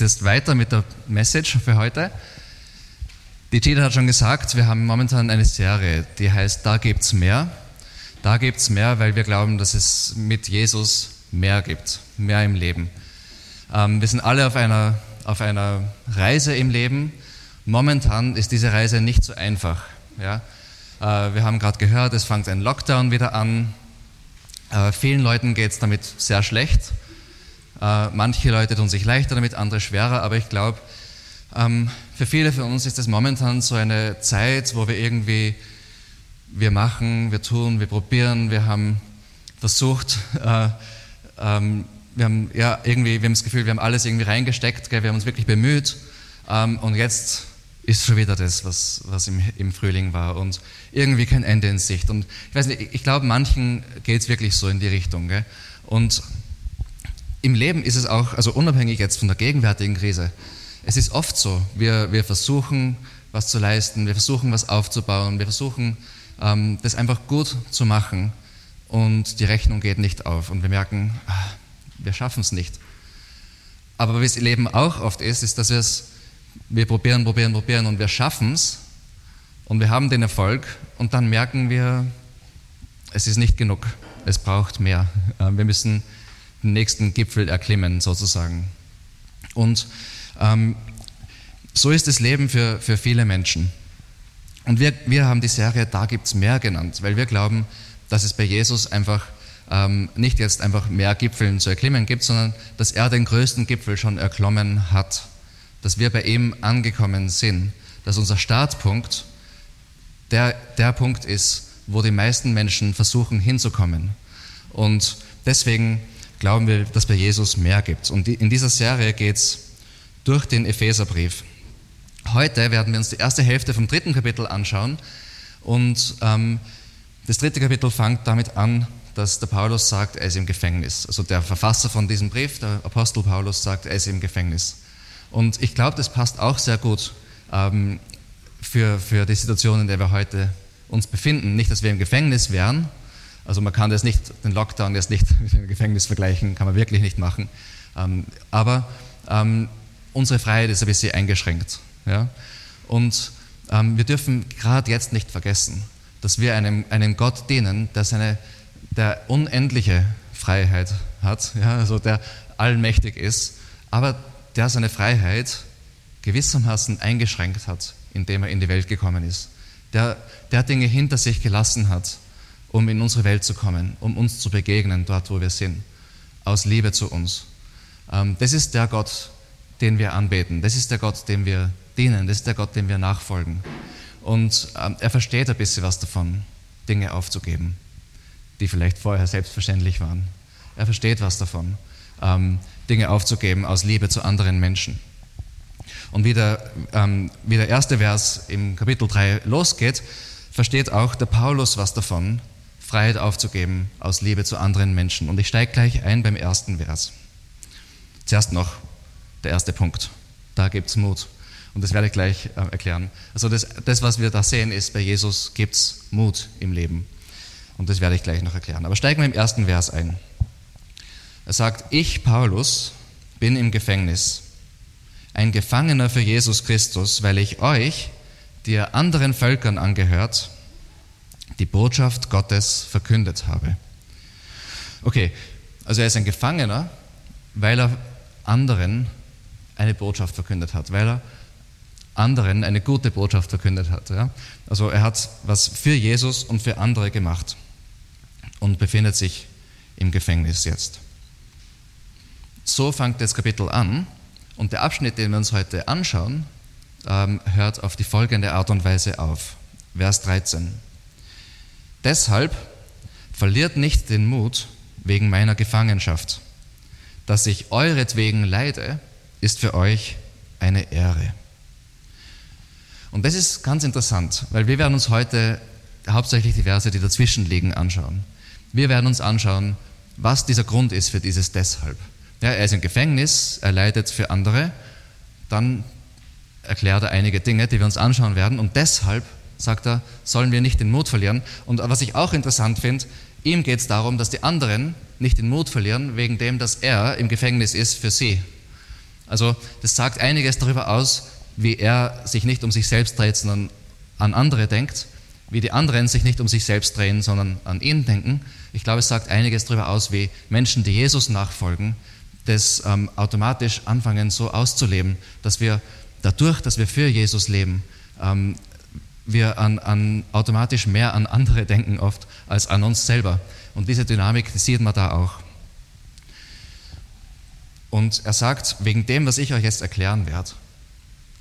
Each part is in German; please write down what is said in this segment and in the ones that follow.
Geht jetzt weiter mit der Message für heute. Die Gita hat schon gesagt, wir haben momentan eine Serie, die heißt Da gibt's mehr. Da gibt's mehr, weil wir glauben, dass es mit Jesus mehr gibt, mehr im Leben. Ähm, wir sind alle auf einer, auf einer Reise im Leben. Momentan ist diese Reise nicht so einfach. Ja? Äh, wir haben gerade gehört, es fängt ein Lockdown wieder an. Äh, vielen Leuten geht es damit sehr schlecht. Äh, manche Leute tun sich leichter damit, andere schwerer, aber ich glaube, ähm, für viele von uns ist es momentan so eine Zeit, wo wir irgendwie, wir machen, wir tun, wir probieren, wir haben versucht, äh, ähm, wir haben ja irgendwie, wir haben das Gefühl, wir haben alles irgendwie reingesteckt, wir haben uns wirklich bemüht ähm, und jetzt ist schon wieder das, was, was im, im, Frühling war und irgendwie kein Ende in Sicht. Und ich weiß nicht, ich glaube, manchen geht es wirklich so in die Richtung. Gell? Und im Leben ist es auch, also unabhängig jetzt von der gegenwärtigen Krise, es ist oft so, wir, wir versuchen, was zu leisten, wir versuchen, was aufzubauen, wir versuchen, ähm, das einfach gut zu machen und die Rechnung geht nicht auf und wir merken, ah, wir schaffen es nicht. Aber wie es im Leben auch oft ist, ist, dass wir es, wir probieren, probieren, probieren und wir schaffen es und wir haben den Erfolg und dann merken wir, es ist nicht genug, es braucht mehr. Äh, wir müssen den nächsten Gipfel erklimmen, sozusagen. Und ähm, so ist das Leben für, für viele Menschen. Und wir, wir haben die Serie Da gibt es mehr genannt, weil wir glauben, dass es bei Jesus einfach ähm, nicht jetzt einfach mehr Gipfeln zu erklimmen gibt, sondern dass er den größten Gipfel schon erklommen hat, dass wir bei ihm angekommen sind, dass unser Startpunkt der, der Punkt ist, wo die meisten Menschen versuchen hinzukommen. Und deswegen glauben wir, dass bei Jesus mehr gibt. Und in dieser Serie geht es durch den Epheserbrief. Heute werden wir uns die erste Hälfte vom dritten Kapitel anschauen. Und ähm, das dritte Kapitel fängt damit an, dass der Paulus sagt, er ist im Gefängnis. Also der Verfasser von diesem Brief, der Apostel Paulus, sagt, er ist im Gefängnis. Und ich glaube, das passt auch sehr gut ähm, für, für die Situation, in der wir heute uns befinden. Nicht, dass wir im Gefängnis wären, also man kann das nicht, den Lockdown jetzt nicht mit dem Gefängnis vergleichen, kann man wirklich nicht machen. Ähm, aber ähm, unsere Freiheit ist ein bisschen eingeschränkt. Ja? Und ähm, wir dürfen gerade jetzt nicht vergessen, dass wir einem, einem Gott dienen, der seine der unendliche Freiheit hat, ja, also der allmächtig ist, aber der seine Freiheit gewissermaßen eingeschränkt hat, indem er in die Welt gekommen ist. Der, der Dinge hinter sich gelassen hat, um in unsere Welt zu kommen, um uns zu begegnen, dort wo wir sind, aus Liebe zu uns. Ähm, das ist der Gott, den wir anbeten. Das ist der Gott, dem wir dienen. Das ist der Gott, dem wir nachfolgen. Und ähm, er versteht ein bisschen was davon, Dinge aufzugeben, die vielleicht vorher selbstverständlich waren. Er versteht was davon, ähm, Dinge aufzugeben aus Liebe zu anderen Menschen. Und wie der, wie der erste Vers im Kapitel 3 losgeht, versteht auch der Paulus was davon, Freiheit aufzugeben aus Liebe zu anderen Menschen. Und ich steige gleich ein beim ersten Vers. Zuerst noch der erste Punkt. Da gibt es Mut. Und das werde ich gleich äh, erklären. Also das, das, was wir da sehen, ist, bei Jesus gibt es Mut im Leben. Und das werde ich gleich noch erklären. Aber steigen wir im ersten Vers ein. Er sagt, ich, Paulus, bin im Gefängnis, ein Gefangener für Jesus Christus, weil ich euch, die ihr anderen Völkern angehört, die Botschaft Gottes verkündet habe. Okay, also er ist ein Gefangener, weil er anderen eine Botschaft verkündet hat, weil er anderen eine gute Botschaft verkündet hat. Ja? Also er hat was für Jesus und für andere gemacht und befindet sich im Gefängnis jetzt. So fängt das Kapitel an und der Abschnitt, den wir uns heute anschauen, ähm, hört auf die folgende Art und Weise auf. Vers 13. Deshalb verliert nicht den Mut wegen meiner Gefangenschaft. Dass ich euretwegen leide, ist für euch eine Ehre. Und das ist ganz interessant, weil wir werden uns heute hauptsächlich die Verse, die dazwischen liegen, anschauen. Wir werden uns anschauen, was dieser Grund ist für dieses Deshalb. Ja, er ist im Gefängnis, er leidet für andere, dann erklärt er einige Dinge, die wir uns anschauen werden und deshalb sagt er, sollen wir nicht den Mut verlieren. Und was ich auch interessant finde, ihm geht es darum, dass die anderen nicht den Mut verlieren, wegen dem, dass er im Gefängnis ist für sie. Also das sagt einiges darüber aus, wie er sich nicht um sich selbst dreht, sondern an andere denkt, wie die anderen sich nicht um sich selbst drehen, sondern an ihn denken. Ich glaube, es sagt einiges darüber aus, wie Menschen, die Jesus nachfolgen, das ähm, automatisch anfangen so auszuleben, dass wir dadurch, dass wir für Jesus leben, ähm, wir an, an, automatisch mehr an andere denken oft als an uns selber. Und diese Dynamik die sieht man da auch. Und er sagt, wegen dem, was ich euch jetzt erklären werde,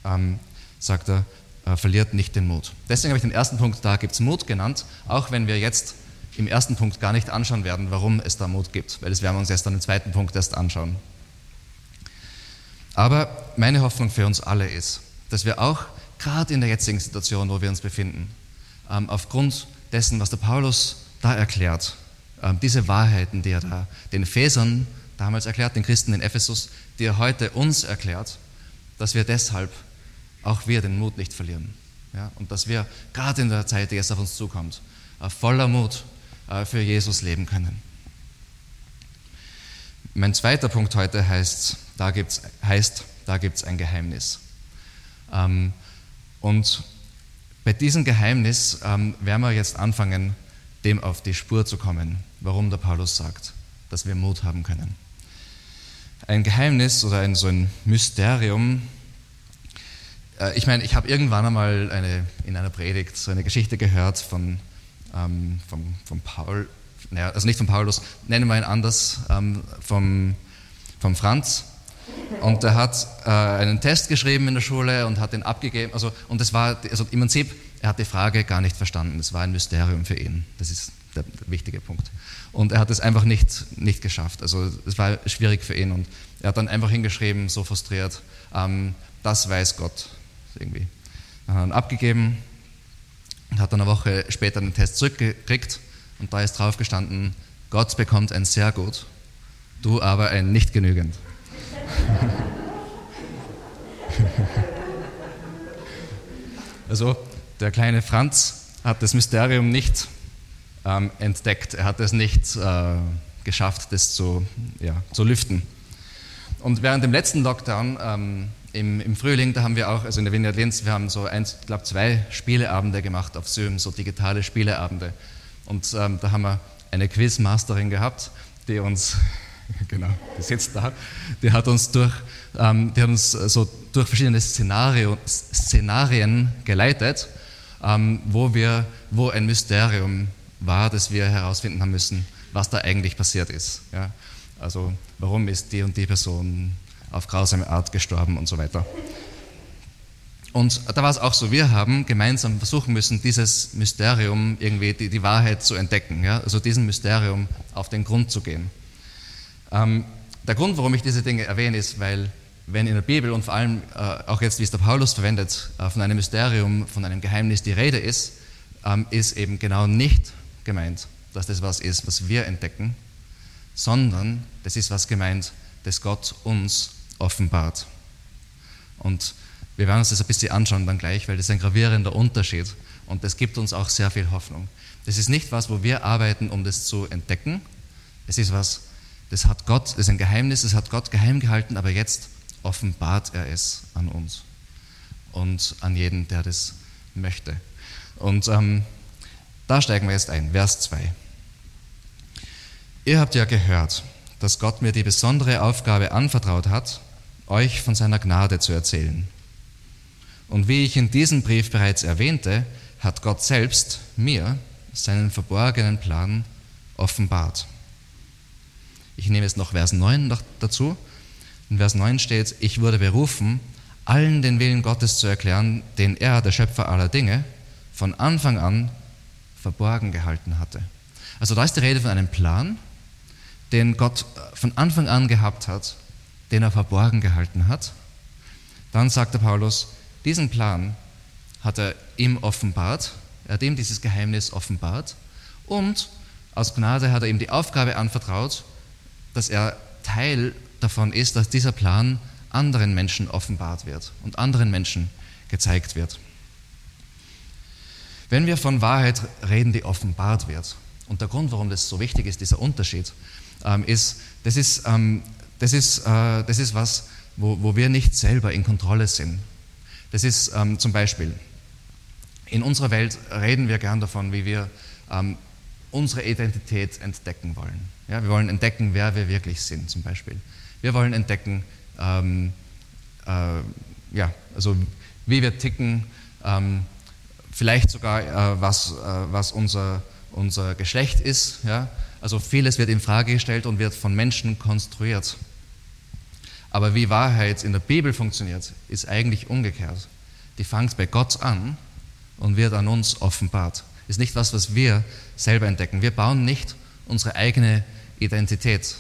ähm, sagt er, äh, verliert nicht den Mut. Deswegen habe ich den ersten Punkt, da gibt es Mut genannt, auch wenn wir jetzt im ersten Punkt gar nicht anschauen werden, warum es da Mut gibt, weil das werden wir uns erst dann im zweiten Punkt erst anschauen. Aber meine Hoffnung für uns alle ist, dass wir auch gerade in der jetzigen Situation, wo wir uns befinden, ähm, aufgrund dessen, was der Paulus da erklärt, ähm, diese Wahrheiten, die er da den Ephesern damals erklärt, den Christen in Ephesus, die er heute uns erklärt, dass wir deshalb auch wir den Mut nicht verlieren. Ja? Und dass wir gerade in der Zeit, die jetzt auf uns zukommt, äh, voller Mut äh, für Jesus leben können. Mein zweiter Punkt heute heißt, da heißt, da gibt es ein Geheimnis. Ähm, und bei diesem Geheimnis ähm, werden wir jetzt anfangen, dem auf die Spur zu kommen, warum der Paulus sagt, dass wir Mut haben können. Ein Geheimnis oder ein, so ein Mysterium, äh, ich meine, ich habe irgendwann einmal eine, in einer Predigt so eine Geschichte gehört von, ähm, vom, vom Paul, naja, also nicht von Paulus, nennen wir ihn anders, ähm, vom, vom Franz. Und er hat äh, einen Test geschrieben in der Schule und hat den abgegeben. Also, und das war, also im Prinzip, er hat die Frage gar nicht verstanden. Es war ein Mysterium für ihn. Das ist der, wichtige Punkt. Und er hat es einfach nicht, nicht geschafft. Also es war schwierig für ihn. Und er hat dann einfach hingeschrieben, so frustriert, ähm, das weiß Gott irgendwie. Dann abgegeben und hat dann eine Woche später den Test zurückgekriegt und da ist drauf gestanden, Gott bekommt ein sehr gut, du aber ein nicht genügend. Also der kleine Franz hat das Mysterium nicht ähm, entdeckt, er hat es nicht äh, geschafft, das zu, ja, zu lüften. Und während dem letzten Lockdown ähm, im, im, Frühling, da haben wir auch, also in der Vineyard Linz, wir haben so eins, ich glaube zwei Spieleabende gemacht auf Zoom, so digitale Spieleabende. Und ähm, da haben wir eine Quizmasterin gehabt, die uns, genau, die sitzt da, die hat uns durch, ähm, die hat uns so durch verschiedene Szenario, Szenarien geleitet, ähm, wo wir, wo ein Mysterium war, das wir herausfinden haben müssen, was da eigentlich passiert ist. Ja? Also warum ist die und die Person auf grausame Art gestorben und so weiter. Und da war es auch so, wir haben gemeinsam versuchen müssen, dieses Mysterium irgendwie, die, die Wahrheit zu entdecken, ja? also diesem Mysterium auf den Grund zu gehen. Ähm, der Grund, warum ich diese Dinge erwähne, ist, weil wenn in der Bibel und vor allem äh, auch jetzt, wie es der Paulus verwendet, äh, von einem Mysterium, von einem Geheimnis die Rede ist, ähm, ist eben genau nicht gemeint, dass das was ist, was wir entdecken, sondern das ist was gemeint, das Gott uns offenbart. Und wir werden uns das ein bisschen anschauen dann gleich, weil das ist ein gravierender Unterschied und das gibt uns auch sehr viel Hoffnung. Das ist nicht was, wo wir arbeiten, um das zu entdecken. Es ist was, das hat Gott, das ist ein Geheimnis, das hat Gott geheim gehalten, aber jetzt offenbart er es an uns und an jeden, der das möchte. Und ähm, da steigen wir jetzt ein, Vers 2. Ihr habt ja gehört, dass Gott mir die besondere Aufgabe anvertraut hat, euch von seiner Gnade zu erzählen. Und wie ich in diesem Brief bereits erwähnte, hat Gott selbst mir seinen verborgenen Plan offenbart. Ich nehme jetzt noch Vers 9 noch dazu. In Vers 9 steht, ich wurde berufen, allen den Willen Gottes zu erklären, den er, der Schöpfer aller Dinge, von Anfang an verborgen gehalten hatte. Also da ist die Rede von einem Plan, den Gott von Anfang an gehabt hat, den er verborgen gehalten hat. Dann sagt der Paulus, diesen Plan hat er ihm offenbart, er hat ihm dieses Geheimnis offenbart und aus Gnade hat er ihm die Aufgabe anvertraut, dass er Teil davon ist, dass dieser Plan anderen Menschen offenbart wird und anderen Menschen gezeigt wird. Wenn wir von Wahrheit reden, die offenbart wird, und der Grund, warum das so wichtig ist, dieser Unterschied, ähm, ist, das ist, ähm, das ist, äh, das ist was, wo, wo wir nicht selber in Kontrolle sind. Das ist ähm, zum Beispiel, in unserer Welt reden wir gern davon, wie wir unsere Identität entdecken wollen. Ja, wir wollen entdecken, wer wir wirklich sind, zum Beispiel. Wir wollen entdecken, ähm, äh, ja, also wie wir ticken, ähm, vielleicht sogar, äh, was, äh, was unser, unser Geschlecht ist. Ja? Also vieles wird in Frage gestellt und wird von Menschen konstruiert. Aber wie Wahrheit in der Bibel funktioniert, ist eigentlich umgekehrt. Die fängt bei Gott an und wird an uns offenbart. Ist nicht was, was wir selber entdecken. Wir bauen nicht unsere eigene Identität.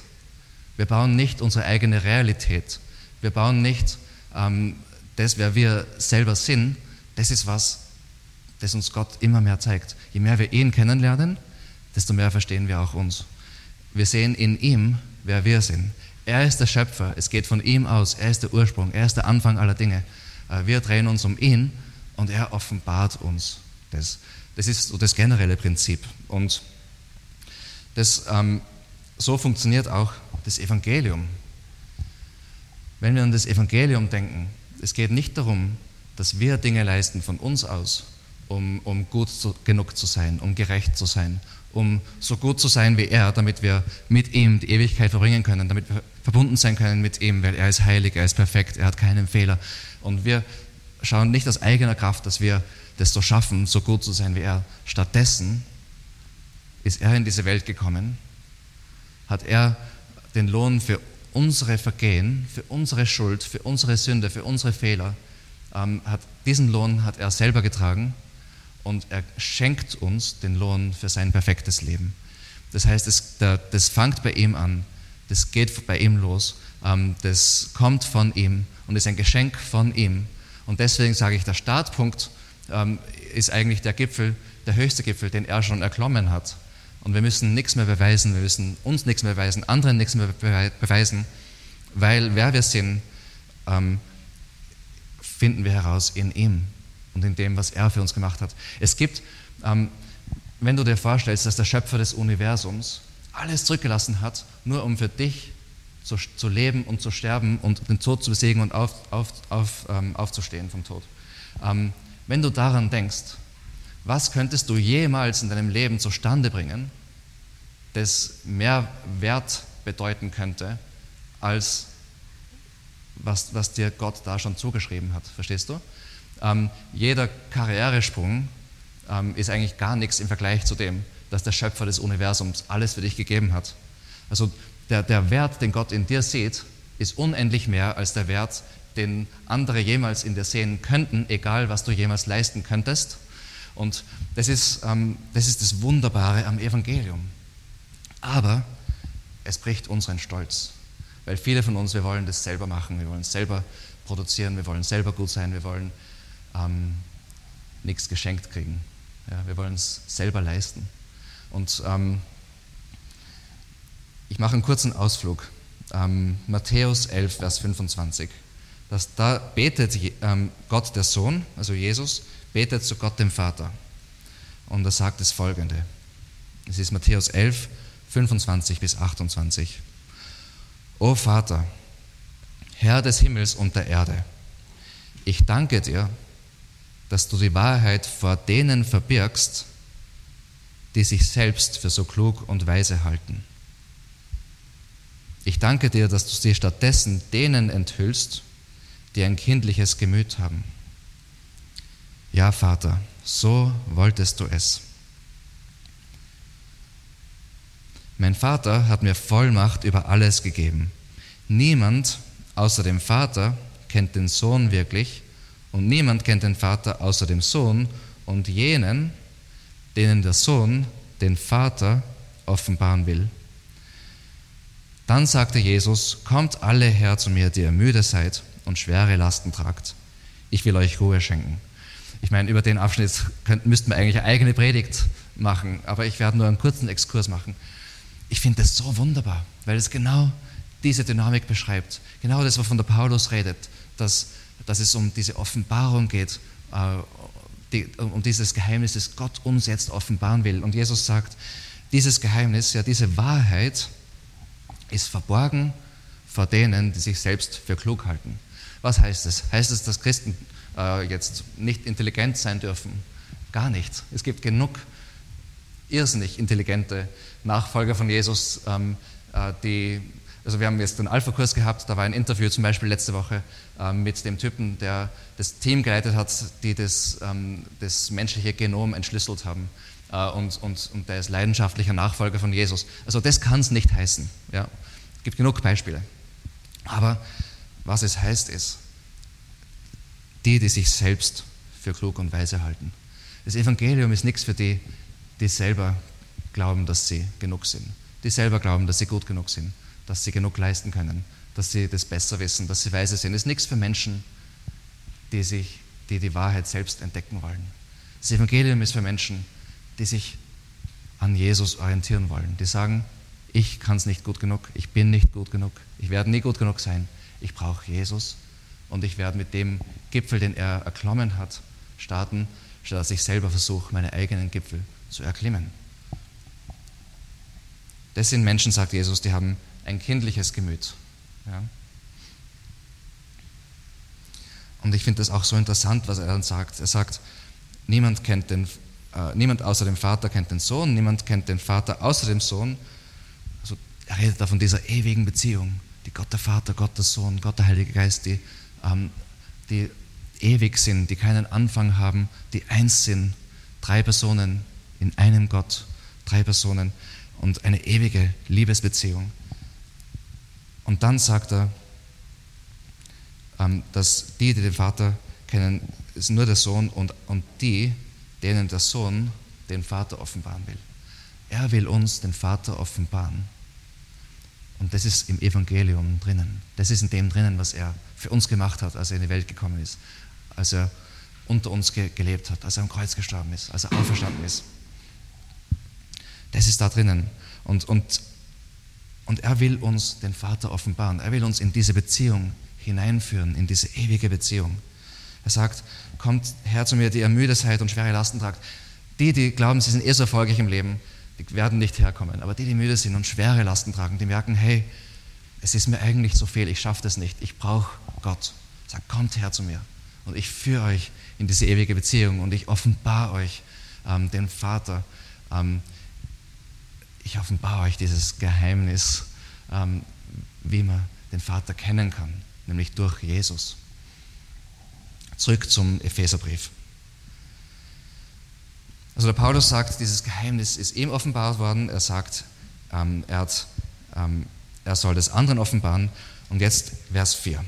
Wir bauen nicht unsere eigene Realität. Wir bauen nicht ähm, das, wer wir selber sind. Das ist was, das uns Gott immer mehr zeigt. Je mehr wir ihn kennenlernen, desto mehr verstehen wir auch uns. Wir sehen in ihm, wer wir sind. Er ist der Schöpfer, es geht von ihm aus, er ist der Ursprung, er ist der Anfang aller Dinge. Äh, wir drehen uns um ihn und er offenbart uns das. Das ist so das generelle Prinzip. Und das, ähm, so funktioniert auch das Evangelium. Wenn wir an das Evangelium denken, es geht nicht darum, dass wir Dinge leisten von uns aus, um, um gut zu, genug zu sein, um gerecht zu sein, um so gut zu sein wie er, damit wir mit ihm die Ewigkeit verbringen können, damit wir verbunden sein können mit ihm, weil er ist heilig, er ist perfekt, er hat keinen Fehler. Und wir schauen nicht aus eigener Kraft, dass wir das so schaffen, so gut zu sein wie er. Stattdessen ist er in diese Welt gekommen, hat er den Lohn für unsere Vergehen, für unsere Schuld, für unsere Sünde, für unsere Fehler, ähm, hat, diesen Lohn hat er selber getragen und er schenkt uns den Lohn für sein perfektes Leben. Das heißt, das, das fängt bei ihm an, das geht bei ihm los, ähm, das kommt von ihm und ist ein Geschenk von ihm. Und deswegen sage ich, der Startpunkt ähm, ist eigentlich der Gipfel, der höchste Gipfel, den er schon erklommen hat. Und wir müssen nichts mehr beweisen, wir müssen uns nichts mehr beweisen, anderen nichts mehr beweisen, weil wer wir sind, ähm, finden wir heraus in ihm und in dem, was er für uns gemacht hat. Es gibt, ähm, wenn du dir vorstellst, dass der Schöpfer des Universums alles zurückgelassen hat, nur um für dich zu, zu leben und zu sterben und den Tod zu besiegen und auf, auf, auf, ähm, aufzustehen vom Tod. Ähm, wenn du daran denkst, was könntest du jemals in deinem Leben zustande bringen, das mehr Wert bedeuten könnte, als was, was dir Gott da schon zugeschrieben hat? Verstehst du? Ähm, jeder Karrieresprung ähm, ist eigentlich gar nichts im Vergleich zu dem, dass der Schöpfer des Universums alles für dich gegeben hat. Also der, der Wert, den Gott in dir sieht, ist unendlich mehr als der Wert, den andere jemals in dir sehen könnten, egal was du jemals leisten könntest. Und das ist, ähm, das ist das Wunderbare am Evangelium. Aber es bricht unseren Stolz, weil viele von uns, wir wollen das selber machen, wir wollen selber produzieren, wir wollen selber gut sein, wir wollen ähm, nichts geschenkt kriegen. Ja, wir wollen es selber leisten. Und ähm, ich mache einen kurzen Ausflug. Ähm, Matthäus 11, Vers 25 dass da betet ähm, Gott der Sohn, also Jesus, betet zu Gott dem Vater. Und er sagt das folgende. Es ist Matthäus 11, 25 bis 28. O Vater, Herr des Himmels und der Erde, ich danke dir, dass du die Wahrheit vor denen verbirgst, die sich selbst für so klug und weise halten. Ich danke dir, dass du sie stattdessen denen enthüllst, die ein kindliches Gemüt haben. Ja, Vater, so wolltest du es. Mein Vater hat mir Vollmacht über alles gegeben. Niemand außer dem Vater kennt den Sohn wirklich und niemand kennt den Vater außer dem Sohn und jenen, denen der Sohn den Vater offenbaren will. Dann sagte Jesus, kommt alle her zu mir, die ihr müde seid und schwere Lasten tragt. Ich will euch Ruhe schenken. Ich meine, über den Abschnitt müssten wir eigentlich eine eigene Predigt machen, aber ich werde nur einen kurzen Exkurs machen. Ich finde das so wunderbar, weil es genau diese Dynamik beschreibt. Genau das, wovon der Paulus redet, dass, dass es um diese Offenbarung geht, äh, die, um dieses Geheimnis, das Gott uns jetzt offenbaren will. Und Jesus sagt, dieses Geheimnis, ja, diese Wahrheit ist verborgen vor denen, die sich selbst für klug halten. Was heißt es? Heißt es, dass Christen äh, jetzt nicht intelligent sein dürfen? Gar nicht. Es gibt genug irrsinnig intelligente Nachfolger von Jesus, ähm, äh, die, also wir haben jetzt einen Alpha-Kurs gehabt, da war ein Interview zum Beispiel letzte Woche äh, mit dem Typen, der das Team geleitet hat, die das, ähm, das menschliche Genom entschlüsselt haben. Äh, und, und, und der ist leidenschaftlicher Nachfolger von Jesus. Also das kann es nicht heißen. Ja. Es gibt genug Beispiele. Aber was es heißt ist, die, die sich selbst für klug und weise halten. Das Evangelium ist nichts für die, die selber glauben, dass sie genug sind, die selber glauben, dass sie gut genug sind, dass sie genug leisten können, dass sie das besser wissen, dass sie weise sind. Es ist nichts für Menschen, die sich, die die Wahrheit selbst entdecken wollen. Das Evangelium ist für Menschen, die sich an Jesus orientieren wollen, die sagen, ich kann es nicht gut genug, ich bin nicht gut genug, ich werde nie gut genug sein, ich brauche Jesus und ich werde mit dem Gipfel, den er erklommen hat, starten, statt dass ich selber versuche, meine eigenen Gipfel zu erklimmen. Das sind Menschen, sagt Jesus, die haben ein kindliches Gemüt. Ja? Und ich finde das auch so interessant, was er dann sagt. Er sagt, niemand kennt den, äh, niemand außer dem Vater kennt den Sohn, niemand kennt den Vater außer dem Sohn. Also er redet da von dieser ewigen Beziehung, die Gott der Vater, Gott der Sohn, Gott der Heilige Geist, die, die ewig sind, die keinen Anfang haben, die eins sind, drei Personen in einem Gott, drei Personen und eine ewige Liebesbeziehung. Und dann sagt er, ähm, dass die, die den Vater kennen, ist nur der Sohn und, und die, denen der Sohn den Vater offenbaren will. Er will uns den Vater offenbaren. Und das ist im Evangelium drinnen. Das ist in dem drinnen, was er für uns gemacht hat, als er in die Welt gekommen ist, als er unter uns ge gelebt hat, als er am Kreuz gestorben ist, als er auferstanden ist. Das ist da drinnen. Und, und, und er will uns den Vater offenbaren. Er will uns in diese Beziehung hineinführen, in diese ewige Beziehung. Er sagt, kommt her zu mir, die ihr müde seid und schwere Lasten tragt. Die, die glauben, sie sind eh so erfolgreich im Leben, die werden nicht herkommen. Aber die, die müde sind und schwere Lasten tragen, die merken, hey, es ist mir eigentlich so viel, ich schaffe das nicht, ich brauche Gott. Sagt, kommt her zu mir und ich führe euch in diese ewige Beziehung und ich offenbare euch ähm, den Vater. Ähm, ich offenbare euch dieses Geheimnis, ähm, wie man den Vater kennen kann, nämlich durch Jesus. Zurück zum Epheserbrief. Also der Paulus sagt, dieses Geheimnis ist ihm offenbart worden. Er sagt, ähm, er, hat, ähm, er soll das anderen offenbaren. Und jetzt Vers 4.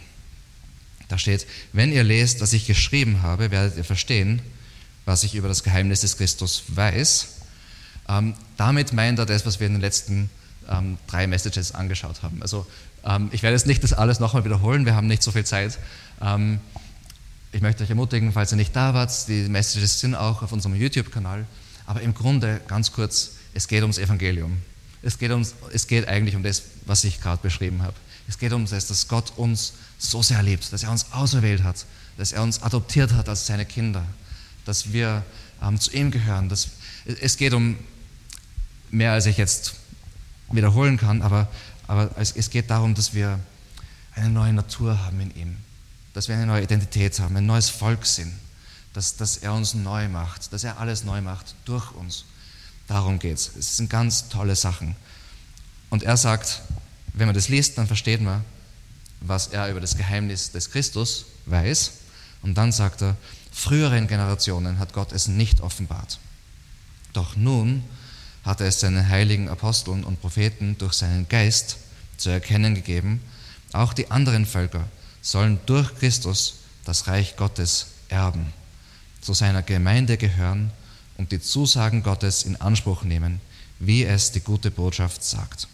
Da steht, wenn ihr lest, was ich geschrieben habe, werdet ihr verstehen, was ich über das Geheimnis des Christus weiß. Ähm, damit meint er das, was wir in den letzten ähm, drei Messages angeschaut haben. Also ähm, ich werde jetzt nicht das alles nochmal wiederholen, wir haben nicht so viel Zeit. Ich möchte euch ermutigen, falls ihr nicht da wart, die Messages sind auch auf unserem YouTube-Kanal. Aber im Grunde, ganz kurz, es geht ums Evangelium. Es geht, ums, es geht eigentlich um das, was ich gerade beschrieben habe. Es geht um das, dass Gott uns so sehr liebt, dass er uns auserwählt hat, dass er uns adoptiert hat als seine Kinder, dass wir ähm, zu ihm gehören. Dass, es geht um mehr, als ich jetzt wiederholen kann, aber, aber es, es geht darum, dass wir eine neue Natur haben in ihm, dass wir eine neue Identität haben, ein neues Volk sind, dass, dass er uns neu macht, dass er alles neu macht durch uns. Darum geht es. Es sind ganz tolle Sachen. Und er sagt, wenn man das liest, dann versteht man, was er über das Geheimnis des Christus weiß. Und dann sagt er, früheren Generationen hat Gott es nicht offenbart. Doch nun hat er es seinen heiligen Aposteln und Propheten durch seinen Geist zu erkennen gegeben, auch die anderen Völker sollen durch Christus das Reich Gottes erben, zu seiner Gemeinde gehören und die Zusagen Gottes in Anspruch nehmen, wie es die gute Botschaft sagt.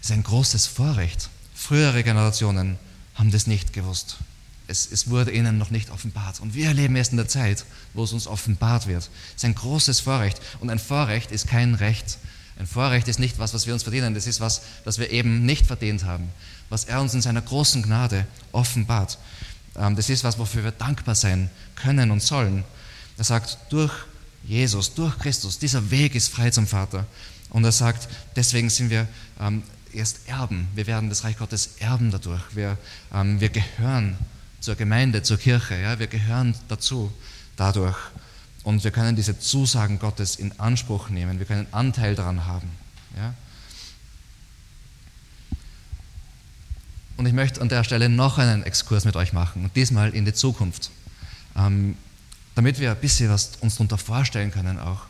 Es ist ein großes Vorrecht. Frühere Generationen haben das nicht gewusst. Es, es, wurde ihnen noch nicht offenbart. Und wir leben erst in der Zeit, wo es uns offenbart wird. Es ist ein großes Vorrecht. Und ein Vorrecht ist kein Recht. Ein Vorrecht ist nicht was, was wir uns verdienen. Das ist was, das wir eben nicht verdient haben. Was er uns in seiner großen Gnade offenbart. Ähm, das ist was, wofür wir dankbar sein können und sollen. Er sagt, durch Jesus, durch Christus, dieser Weg ist frei zum Vater. Und er sagt, deswegen sind wir ähm, erst erben. Wir werden das Reich Gottes erben dadurch. Wir, ähm, wir gehören zur Gemeinde, zur Kirche. Wir gehören dazu dadurch. Und wir können diese Zusagen Gottes in Anspruch nehmen. Wir können Anteil daran haben. Ja? Und ich möchte an der Stelle noch einen Exkurs mit euch machen, und diesmal in die Zukunft, ähm, damit wir ein bisschen was uns darunter vorstellen können auch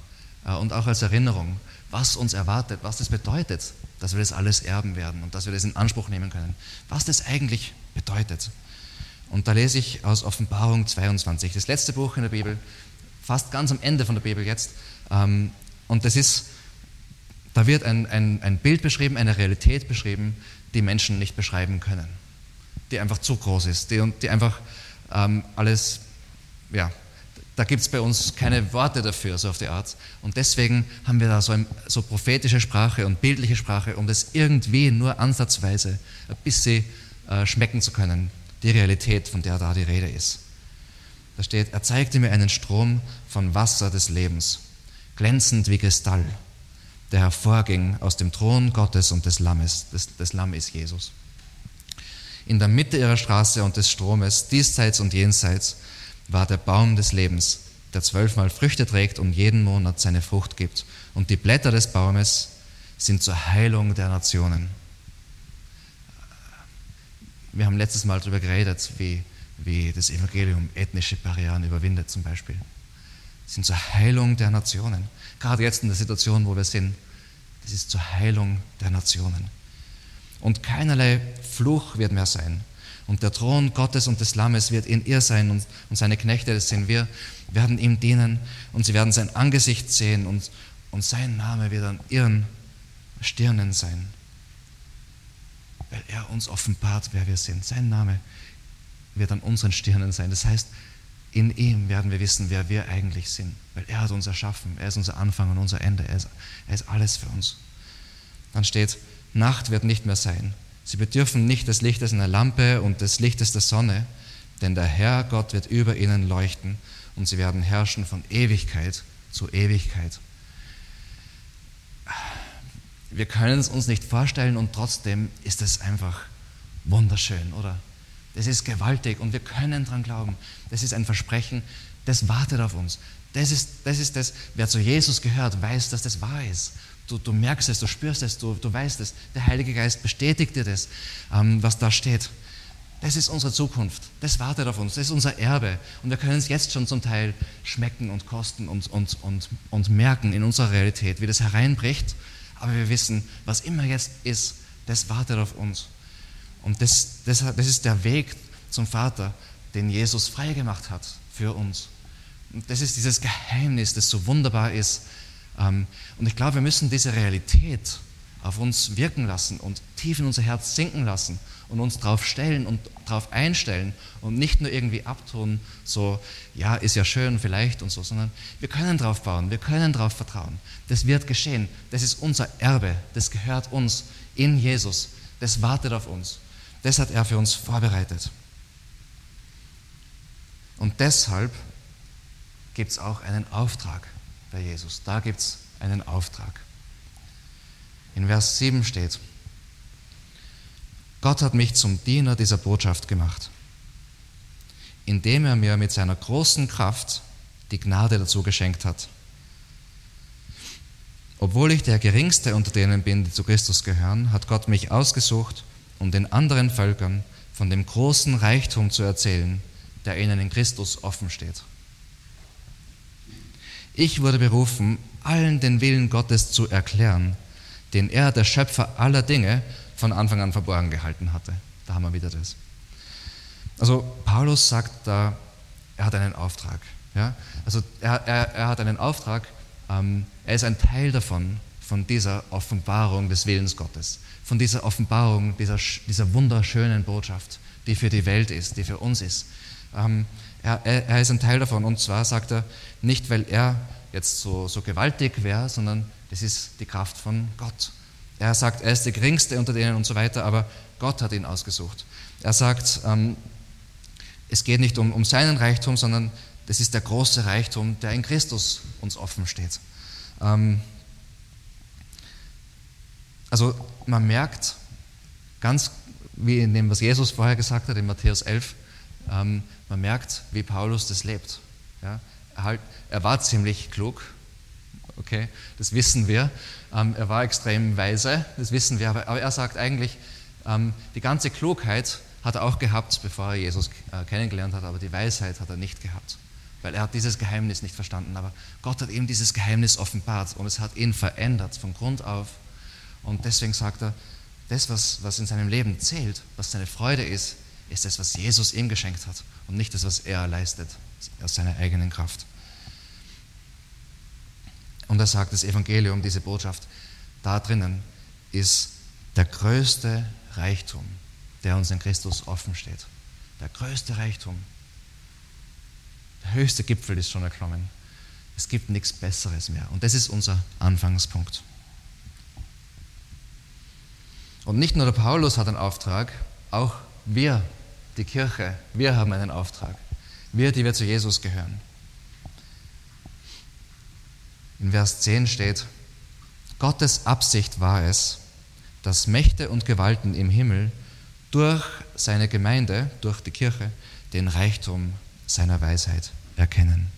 äh, und auch als Erinnerung, was uns erwartet, was das bedeutet, dass wir das alles erben werden und dass wir das in Anspruch nehmen können, was das eigentlich bedeutet. Und da lese ich aus Offenbarung 22, das letzte Buch in der Bibel, fast ganz am Ende von der Bibel jetzt. Ähm, und das ist, da wird ein, ein, ein Bild beschrieben, eine Realität beschrieben, die Menschen nicht beschreiben können, die einfach zu groß ist, die, die einfach ähm, alles, ja, da gibt es bei uns keine Worte dafür, so auf die Art. Und deswegen haben wir da so, ein, so prophetische Sprache und bildliche Sprache, um das irgendwie nur ansatzweise ein bisschen äh, schmecken zu können, die Realität, von der da die Rede ist. Da steht, er zeigte mir einen Strom von Wasser des Lebens, glänzend wie Kristall der hervorging aus dem Thron Gottes und des Lammes. Das, das Lamm ist Jesus. In der Mitte ihrer Straße und des Stromes, diesseits und jenseits, war der Baum des Lebens, der zwölfmal Früchte trägt und jeden Monat seine Frucht gibt. Und die Blätter des Baumes sind zur Heilung der Nationen. Wir haben letztes Mal darüber geredet, wie, wie das Evangelium ethnische Barrieren überwindet zum Beispiel. sind zur Heilung der Nationen. Gerade jetzt in der Situation, wo wir sind, das ist zur Heilung der Nationen. Und keinerlei Fluch wird mehr sein. Und der Thron Gottes und des Lammes wird in ihr sein und, und seine Knechte, das sind wir, werden ihm dienen und sie werden sein Angesicht sehen und, und sein Name wird an ihren Stirnen sein. Weil er uns offenbart, wer wir sind. Sein Name wird an unseren Stirnen sein. Das heißt, in ihm werden wir wissen, wer wir eigentlich sind, weil er hat uns erschaffen, er ist unser Anfang und unser Ende, er ist, er ist alles für uns. Dann steht, Nacht wird nicht mehr sein. Sie bedürfen nicht des Lichtes einer Lampe und des Lichtes der Sonne, denn der Herr Gott wird über ihnen leuchten und sie werden herrschen von Ewigkeit zu Ewigkeit. Wir können es uns nicht vorstellen und trotzdem ist es einfach wunderschön, oder? Das ist gewaltig und wir können daran glauben. Das ist ein Versprechen, das wartet auf uns. Das ist, das ist das, wer zu Jesus gehört, weiß, dass das wahr ist. Du, du merkst es, du spürst es, du, du weißt es. Der Heilige Geist bestätigt dir das, ähm, was da steht. Das ist unsere Zukunft. Das wartet auf uns. Das ist unser Erbe. Und wir können es jetzt schon zum Teil schmecken und kosten und, und, und, und merken in unserer Realität, wie das hereinbricht. Aber wir wissen, was immer jetzt ist, das wartet auf uns. Und das, das, das ist der Weg zum Vater, den Jesus freigemacht hat für uns. Und das ist dieses Geheimnis, das so wunderbar ist. Ähm, und ich glaube, wir müssen diese Realität auf uns wirken lassen und tief in unser Herz sinken lassen und uns darauf stellen und darauf einstellen und nicht nur irgendwie abtun, so, ja, ist ja schön vielleicht und so, sondern wir können darauf bauen, wir können darauf vertrauen. Das wird geschehen. Das ist unser Erbe, das gehört uns in Jesus. Das wartet auf uns. Das hat er für uns vorbereitet. Und deshalb gibt es auch einen Auftrag bei Jesus. Da gibt es einen Auftrag. In Vers 7 steht, Gott hat mich zum Diener dieser Botschaft gemacht, indem er mir mit seiner großen Kraft die Gnade dazu geschenkt hat. Obwohl ich der geringste unter denen bin, die zu Christus gehören, hat Gott mich ausgesucht um den anderen Völkern von dem großen Reichtum zu erzählen, der ihnen in Christus offen steht. Ich wurde berufen, allen den Willen Gottes zu erklären, den er, der Schöpfer aller Dinge, von Anfang an verborgen gehalten hatte. Da haben wir wieder das. Also Paulus sagt da, er hat einen Auftrag. Ja? Also er, er, er hat einen Auftrag, ähm, er ist ein Teil davon, von dieser Offenbarung des Willens Gottes von dieser Offenbarung, dieser, dieser wunderschönen Botschaft, die für die Welt ist, die für uns ist. Ähm, er, er, ist ein Teil davon und zwar sagt er, nicht weil er jetzt so, so gewaltig wäre, sondern das ist die Kraft von Gott. Er sagt, er ist der Geringste unter denen und so weiter, aber Gott hat ihn ausgesucht. Er sagt, ähm, es geht nicht um, um seinen Reichtum, sondern das ist der große Reichtum, der in Christus uns offen steht. Ähm, Also man merkt ganz, wie in dem, was Jesus vorher gesagt hat, in Matthäus 11, ähm, man merkt, wie Paulus das lebt. Ja? Er, halt, er war ziemlich klug, okay, das wissen wir. Ähm, er war extrem weise, das wissen wir, aber, aber er sagt eigentlich, ähm, die ganze Klugheit hat er auch gehabt, bevor er Jesus äh, kennengelernt hat, aber die Weisheit hat er nicht gehabt, weil er hat dieses Geheimnis nicht verstanden. Aber Gott hat ihm dieses Geheimnis offenbart und es hat ihn verändert von Grund auf. Und deswegen sagt er, das, was, was in seinem Leben zählt, was seine Freude ist, ist das, was Jesus ihm geschenkt hat und nicht das, was er leistet aus seiner eigenen Kraft. Und er sagt, das Evangelium, diese Botschaft, da drinnen ist der größte Reichtum, der uns in Christus offen steht. Der größte Reichtum. Der höchste Gipfel ist schon erklommen. Es gibt nichts Besseres mehr. Und das ist unser Anfangspunkt. Und nicht nur der Paulus hat einen Auftrag, auch wir, die Kirche, wir haben einen Auftrag. Wir, die wir zu Jesus gehören. In Vers 10 steht, Gottes Absicht war es, dass Mächte und Gewalten im Himmel durch seine Gemeinde, durch die Kirche, den Reichtum seiner Weisheit erkennen.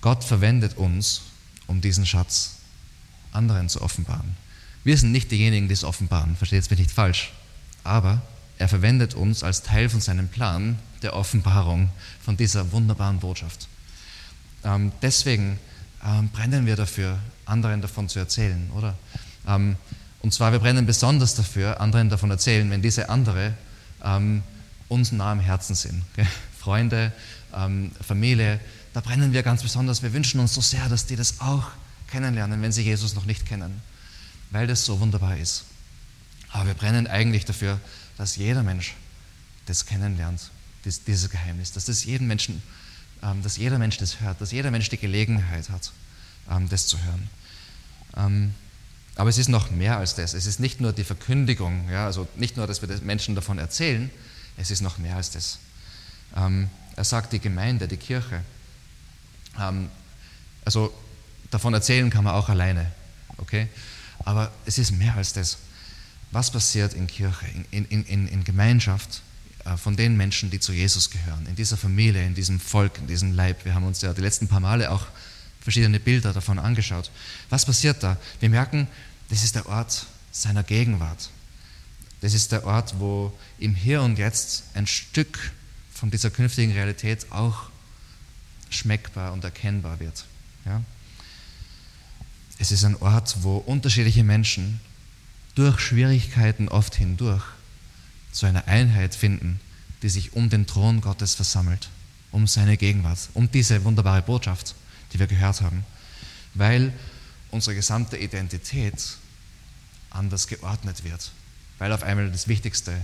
Gott verwendet uns, um diesen Schatz anderen zu offenbaren. Wir sind nicht diejenigen, die es offenbaren, versteht es mich nicht falsch, aber er verwendet uns als Teil von seinem Plan der Offenbarung von dieser wunderbaren Botschaft. Ähm, deswegen ähm, brennen wir dafür, anderen davon zu erzählen, oder? Ähm, und zwar, wir brennen besonders dafür, anderen davon erzählen, wenn diese andere ähm, uns nah am Herzen sind. Okay? Freunde, ähm, Familie, da brennen wir ganz besonders. Wir wünschen uns so sehr, dass die das auch kennenlernen, wenn sie Jesus noch nicht kennen, weil das so wunderbar ist. Aber wir brennen eigentlich dafür, dass jeder Mensch das kennenlernt, dieses Geheimnis, dass das jeden Menschen, ähm, dass jeder Mensch das hört, dass jeder Mensch die Gelegenheit hat, ähm, das zu hören. Ähm, aber es ist noch mehr als das. Es ist nicht nur die Verkündigung, ja, also nicht nur, dass wir den Menschen davon erzählen, es ist noch mehr als das. Er sagt, die Gemeinde, die Kirche, also davon erzählen kann man auch alleine, okay? Aber es ist mehr als das. Was passiert in Kirche, in, in, in, in Gemeinschaft äh, von den Menschen, die zu Jesus gehören, in dieser Familie, in diesem Volk, in diesem Leib? Wir haben uns ja die letzten paar Male auch verschiedene Bilder davon angeschaut. Was passiert da? Wir merken, das ist der Ort seiner Gegenwart. Das ist der Ort, wo im Hier und Jetzt ein Stück von dieser künftigen Realität auch schmeckbar und erkennbar wird. Ja? Es ist ein Ort, wo unterschiedliche Menschen durch Schwierigkeiten oft hindurch zu einer Einheit finden, die sich um den Thron Gottes versammelt, um seine Gegenwart, um diese wunderbare Botschaft, die wir gehört haben, weil unsere gesamte Identität anders geordnet wird, weil auf einmal das Wichtigste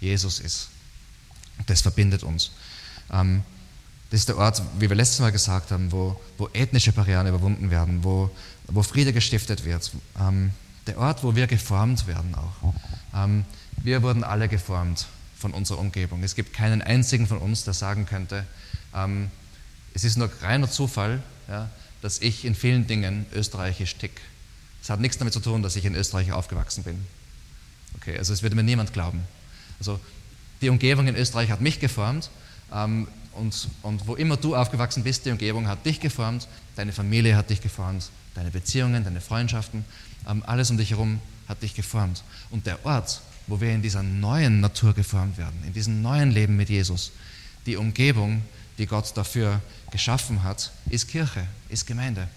Jesus ist. Das verbindet uns. Ähm, das ist der Ort, wie wir letztes Mal gesagt haben, wo, wo ethnische Barrieren überwunden werden, wo, wo Friede gestiftet wird. Ähm, der Ort, wo wir geformt werden auch. Ähm, wir wurden alle geformt von unserer Umgebung. Es gibt keinen einzigen von uns, der sagen könnte, es ist nur reiner Zufall, ja, dass ich in vielen Dingen österreichisch tick. Es hat nichts damit zu tun, dass ich in Österreich aufgewachsen bin. Okay, also es würde mir niemand glauben. Also die Umgebung in Österreich hat mich geformt ähm, und, und wo immer du aufgewachsen bist, die Umgebung hat dich geformt, deine Familie hat dich geformt, deine Beziehungen, deine Freundschaften, ähm, alles um dich herum hat dich geformt. Und der Ort, wo wir in dieser neuen Natur geformt werden, in diesem neuen Leben mit Jesus, die Umgebung, die Gott dafür geschaffen hat, ist Kirche, ist Gemeinde.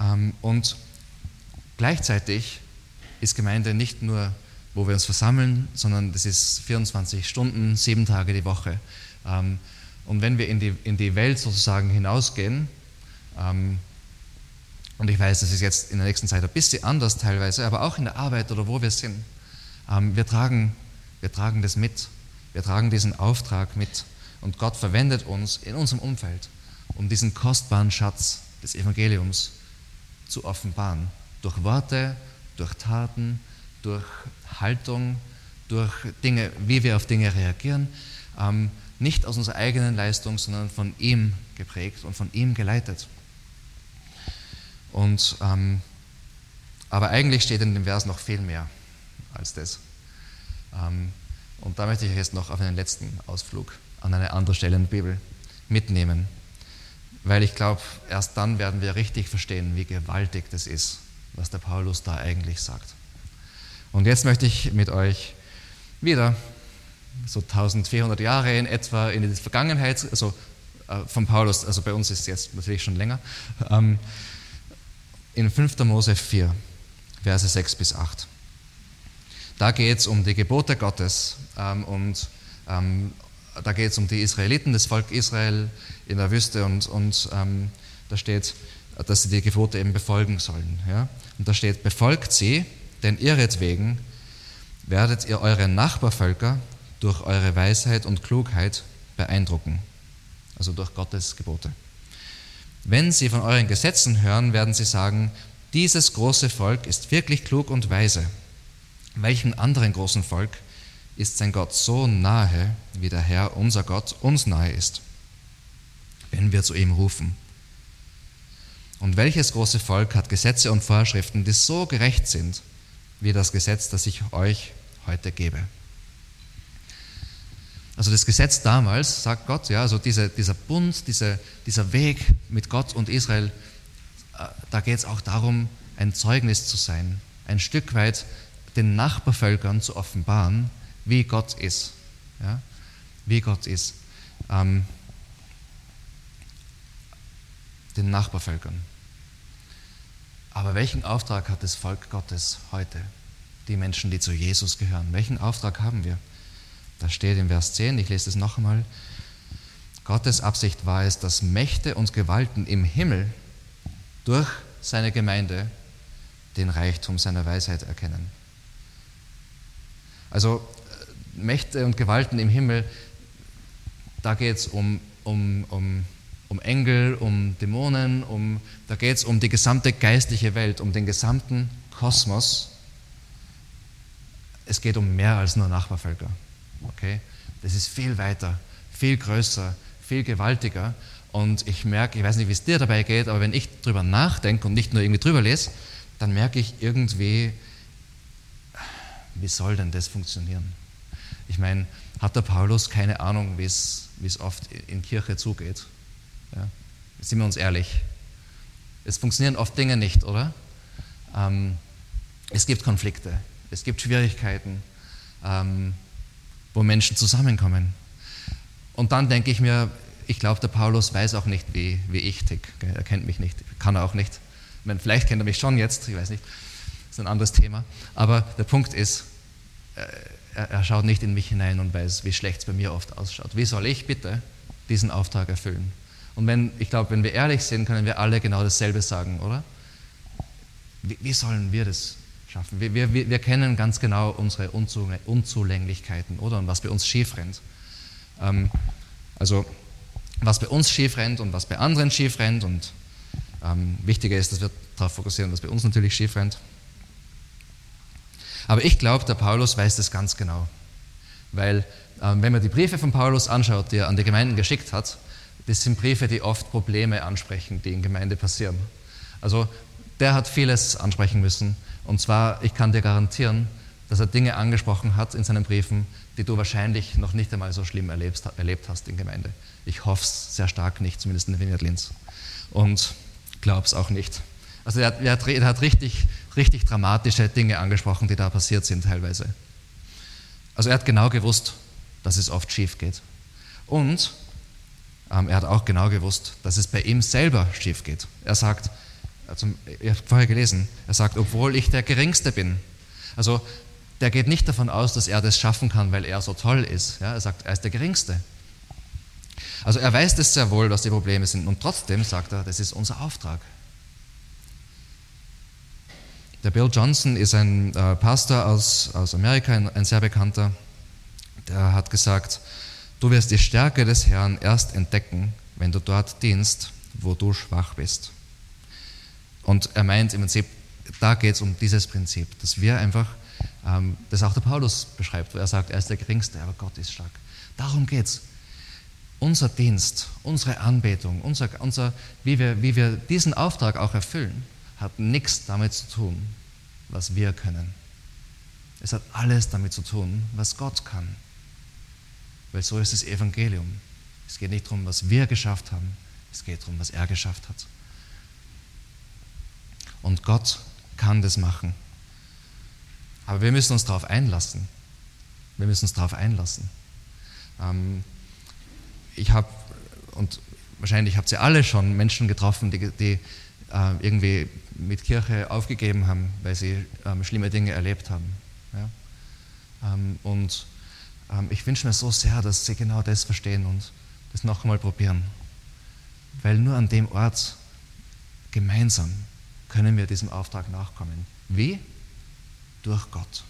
Ähm, und gleichzeitig ist Gemeinde nicht nur, wo wir uns versammeln, sondern das ist 24 Stunden, sieben Tage die Woche. Ähm, und wenn wir in die, in die Welt sozusagen hinausgehen, ähm, und ich weiß, das ist jetzt in der nächsten Zeit ein bisschen anders teilweise, aber auch in der Arbeit oder wo wir sind, wir, tragen, wir tragen das mit. Wir tragen diesen Auftrag mit. Und Gott verwendet uns in unserem Umfeld, um diesen kostbaren Schatz des Evangeliums zu offenbaren. Durch Worte, durch Taten, durch Haltung, durch Dinge, wie wir auf Dinge reagieren. Ähm, nicht aus unserer eigenen Leistung, sondern von ihm geprägt und von ihm geleitet. Und, ähm, aber eigentlich steht in dem Vers noch viel mehr als das. Ähm, und da möchte ich euch jetzt noch auf einen letzten Ausflug an eine andere Stelle in der Bibel mitnehmen. Weil ich glaube, erst dann werden wir richtig verstehen, wie gewaltig das ist, was der Paulus da eigentlich sagt. Und jetzt möchte ich mit euch wieder so 1400 Jahre in etwa in die Vergangenheit, also äh, von Paulus, also bei uns ist es jetzt natürlich schon länger, ähm, in 5. Mose 4, Verse 6 bis 8. Da geht es um die Gebote Gottes ähm, und ähm, da geht es um die Israeliten, das Volk Israel in der Wüste und, und da steht, dass sie die Gebote eben befolgen sollen. Ja? Und da steht, befolgt sie, denn ihretwegen werdet ihr eure Nachbarvölker durch eure Weisheit und Klugheit beeindrucken, also durch Gottes Gebote. Wenn sie von euren Gesetzen hören, werden sie sagen, dieses große Volk ist wirklich klug und weise. Welchen anderen großen Volk ist sein Gott so nahe, wie der Herr, unser Gott, uns nahe ist, wenn wir zu ihm rufen? Und welches große Volk hat Gesetze und Vorschriften, die so gerecht sind, wie das Gesetz, das ich euch heute gebe? Also das Gesetz damals, sagt Gott, ja, also diese, dieser Bund, diese, dieser Weg mit Gott und Israel, äh, da geht es auch darum, ein Zeugnis zu sein, ein Stück weit den Nachbarvölkern zu offenbaren, wie Gott ist. Ja? Wie Gott ist. Ähm, den Nachbarvölkern. Aber welchen Auftrag hat das Volk Gottes heute? Die Menschen, die zu Jesus gehören. Welchen Auftrag haben wir? Da steht im Vers 10, ich lese es noch einmal. Gottes Absicht war es, dass Mächte und Gewalten im Himmel durch seine Gemeinde den Reichtum seiner Weisheit erkennen. Also Mächte und Gewalten im Himmel, da geht es um, um, um, um Engel, um Dämonen, um, da geht es um die gesamte geistliche Welt, um den gesamten Kosmos. Es geht um mehr als nur Nachbarvölker. Okay? Das ist viel weiter, viel größer, viel gewaltiger. Und ich merke, ich weiß nicht, wie es dir dabei geht, aber wenn ich drüber nachdenke und nicht nur irgendwie drüber lese, dann merke ich irgendwie, wie soll denn das funktionieren? Ich meine, hat der Paulus keine Ahnung, wie es oft in Kirche zugeht? Ja? Sind wir uns ehrlich? Es funktionieren oft Dinge nicht, oder? Ähm, es gibt Konflikte, es gibt Schwierigkeiten, ähm, wo Menschen zusammenkommen. Und dann denke ich mir, ich glaube, der Paulus weiß auch nicht, wie, wie ich tick. Er kennt mich nicht, kann er auch nicht. Ich meine, vielleicht kennt er mich schon jetzt, ich weiß nicht, das ist ein anderes Thema. Aber der Punkt ist, äh, er, er schaut nicht in mich hinein und weiß, wie schlecht es bei mir oft ausschaut. Wie soll ich bitte diesen Auftrag erfüllen? Und wenn, ich glaube, wenn wir ehrlich sind, können wir alle genau dasselbe sagen, oder? Wie, wie sollen wir das schaffen? Wir, wir, wir kennen ganz genau unsere Unzulänglichkeiten, oder? Und was bei uns schief rennt. Ähm, also, was bei uns schief rennt und was bei anderen schief rennt. Und ähm, wichtiger ist, dass wir darauf fokussieren, was bei uns natürlich schief rennt. Aber ich glaube, der Paulus weiß das ganz genau. Weil ähm, wenn man die Briefe von Paulus anschaut, die er an die Gemeinden geschickt hat, das sind Briefe, die oft Probleme ansprechen, die in Gemeinde passieren. Also der hat vieles ansprechen müssen. Und zwar, ich kann dir garantieren, dass er Dinge angesprochen hat in seinen Briefen, die du wahrscheinlich noch nicht einmal so schlimm erlebt, erlebt hast in Gemeinde. Ich hoffe es sehr stark nicht, zumindest in Vineyard. Und glaube es auch nicht. Also er hat, er hat, er hat richtig, richtig dramatische Dinge angesprochen, die da passiert sind teilweise. Also er hat genau gewusst, dass es oft schief geht. Und er hat auch genau gewusst, dass es bei ihm selber schief geht. Er sagt, also, ihr habt vorher gelesen, er sagt, obwohl ich der Geringste bin. Also der geht nicht davon aus, dass er das schaffen kann, weil er so toll ist. Ja, er sagt, er ist der Geringste. Also er weiß das sehr wohl, was die Probleme sind. Und trotzdem sagt er, das ist unser Auftrag. Der Bill Johnson ist ein äh, Pastor aus, aus Amerika, ein, ein sehr bekannter. Der hat gesagt, du wirst die Stärke des Herrn erst entdecken, wenn du dort dienst, wo du schwach bist. Und er meint im Prinzip, da geht es um dieses Prinzip, dass wir einfach, ähm, das auch der Paulus beschreibt, wo er sagt, er ist der Geringste, aber Gott ist stark. Darum geht es. Unser Dienst, unsere Anbetung, unser, unser, wie, wir, wie wir diesen Auftrag auch erfüllen, hat nichts damit zu tun, was wir können. Es hat alles damit zu tun, was Gott kann. Weil so ist das Evangelium. Es geht nicht darum, was wir geschafft haben, es geht darum, was er geschafft hat. Und Gott kann das machen. Aber wir müssen uns darauf einlassen. Wir müssen uns darauf einlassen. Ähm, ich habe, und wahrscheinlich habt ihr alle schon Menschen getroffen, die, die äh, irgendwie mit Kirche aufgegeben haben, weil sie ähm, schlimme Dinge erlebt haben. Ja? Ähm, und ich wünsche mir so sehr, dass sie genau das verstehen und das noch einmal probieren. Weil nur an dem Ort gemeinsam können wir diesem Auftrag nachkommen. Wie? Durch Gott,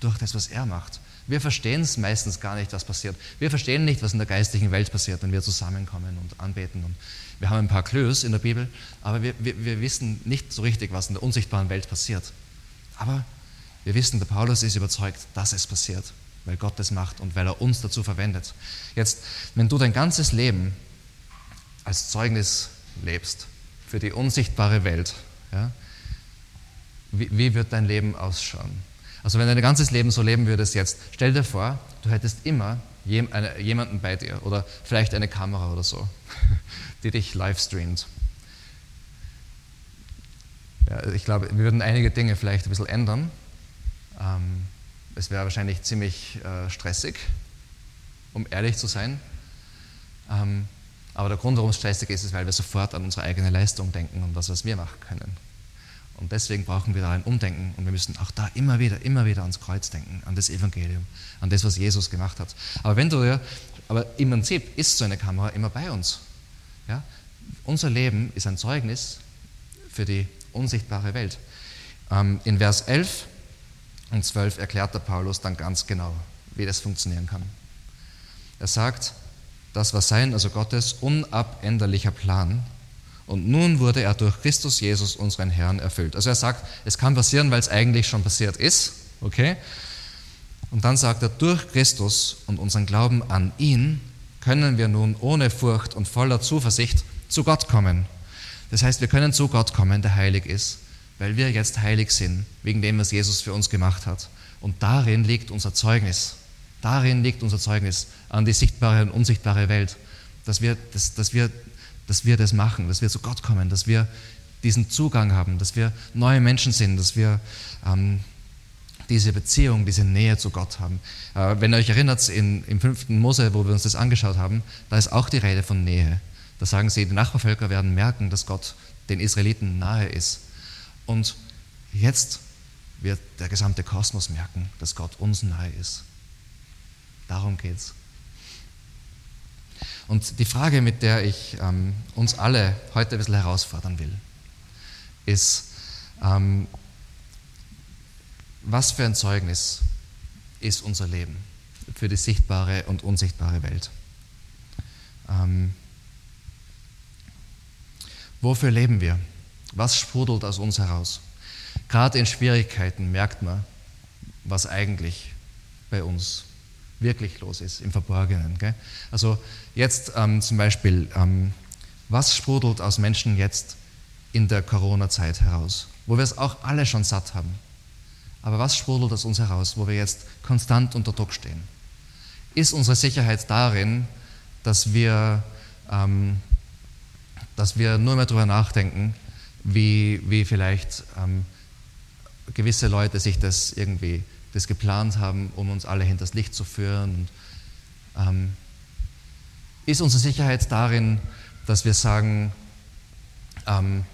durch das, was er macht. Wir verstehen es meistens gar nicht, was passiert. Wir verstehen nicht, was in der geistlichen Welt passiert, wenn wir zusammenkommen und anbeten. Und wir haben ein paar Clues in der Bibel, aber wir, wir, wir wissen nicht so richtig, was in der unsichtbaren Welt passiert. Aber wir wissen, der Paulus ist überzeugt, dass es passiert, weil Gott es macht und weil er uns dazu verwendet. Jetzt, wenn du dein ganzes Leben als Zeugnis lebst für die unsichtbare Welt, ja, wie, wie wird dein Leben ausschauen? Also wenn dein ganzes Leben so leben würdest jetzt, stell dir vor, du hättest immer jemanden bei dir oder vielleicht eine Kamera oder so, die dich live streamt. Ja, ich glaube, wir würden einige Dinge vielleicht ein bisschen ändern. Ähm, es wäre wahrscheinlich ziemlich äh, stressig, um ehrlich zu sein. Ähm, aber der Grund, warum es stressig ist, ist, weil wir sofort an unsere eigene Leistung denken und das, was wir machen können. Und deswegen brauchen wir da ein Umdenken und wir müssen auch da immer wieder, immer wieder ans Kreuz denken, an das Evangelium, an das, was Jesus gemacht hat. Aber wenn du ja, aber im Prinzip ist so eine Kamera immer bei uns. Ja? Unser Leben ist ein Zeugnis für die unsichtbare Welt. Ähm, in Vers 11 und 12 erklärt der Paulus dann ganz genau, wie das funktionieren kann. Er sagt, das war sein, also Gottes unabänderlicher Plan und nun wurde er durch Christus Jesus, unseren Herrn, erfüllt. Also er sagt, es kann passieren, weil es eigentlich schon passiert ist. Okay? Und dann sagt er, durch Christus und unseren Glauben an ihn können wir nun ohne Furcht und voller Zuversicht zu Gott kommen. Das heißt, wir können zu Gott kommen, der heilig ist, weil wir jetzt heilig sind, wegen dem, was Jesus für uns gemacht hat. Und darin liegt unser Zeugnis. Darin liegt unser Zeugnis an die sichtbare und unsichtbare Welt, dass wir, dass, dass wir dass wir das machen, dass wir zu Gott kommen, dass wir diesen Zugang haben, dass wir neue Menschen sind, dass wir ähm, diese Beziehung, diese Nähe zu Gott haben. Äh, wenn ihr euch erinnert, in, im fünften Mose, wo wir uns das angeschaut haben, da ist auch die Rede von Nähe. Da sagen sie, die Nachbarvölker werden merken, dass Gott den Israeliten nahe ist. Und jetzt wird der gesamte Kosmos merken, dass Gott uns nahe ist. Darum geht's. Und die Frage, mit der ich ähm, uns alle heute ein bisschen herausfordern will, ist, ähm, was für ein Zeugnis ist unser Leben für die sichtbare und unsichtbare Welt? Ähm, wofür leben wir? Was sprudelt aus uns heraus? Gerade in Schwierigkeiten merkt man, was eigentlich bei uns wirklich los ist im Verborgenen. Gell? Also jetzt ähm, zum Beispiel, ähm, was sprudelt aus Menschen jetzt in der Corona-Zeit heraus, wo wir es auch alle schon satt haben? Aber was sprudelt aus uns heraus, wo wir jetzt konstant unter Druck stehen? Ist unsere Sicherheit darin, dass wir, ähm, dass wir nur mehr darüber nachdenken, wie, wie vielleicht ähm, gewisse Leute sich das irgendwie das geplant haben, um uns alle hinters Licht zu führen. Und, ähm, ist unsere Sicherheit darin, dass wir sagen, ähm,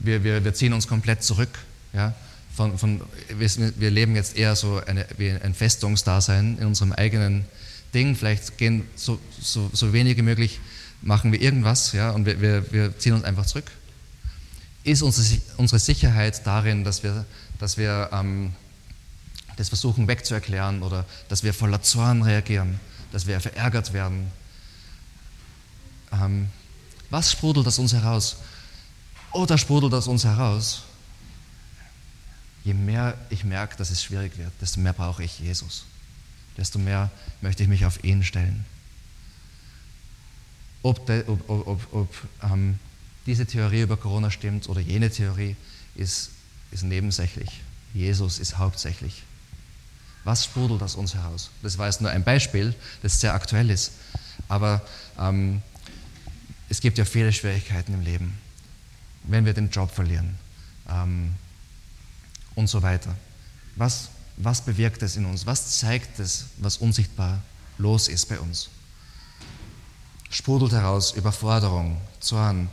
wir, wir, wir ziehen uns komplett zurück. Ja? Von, von, wir, leben jetzt eher so eine, wie ein Festungsdasein in unserem eigenen Ding. Vielleicht gehen so, so, so wenig wie möglich, machen wir irgendwas ja? und wir, wir, wir ziehen uns einfach zurück. Ist unsere, Sicherheit darin, dass wir, dass wir ähm, das versuchen wegzuerklären oder dass wir voller Zorn reagieren, dass wir verärgert werden. Ähm, was sprudelt aus uns heraus? Oder sprudelt aus uns heraus? Je mehr ich merke, dass es schwierig wird, desto mehr brauche ich Jesus. Desto mehr möchte ich mich auf ihn stellen. Ob, de, ob, ob, ob ähm, diese Theorie über Corona stimmt oder jene Theorie, ist, ist nebensächlich. Jesus ist hauptsächlich. Was sprudelt aus uns heraus? Das war jetzt nur ein Beispiel, das sehr aktuell ist. Aber ähm, es gibt ja viele Schwierigkeiten im Leben. Wenn wir den Job verlieren ähm, und so weiter. Was, was bewirkt es in uns? Was zeigt es, was unsichtbar los ist bei uns? Sprudelt heraus Überforderung, Zorn,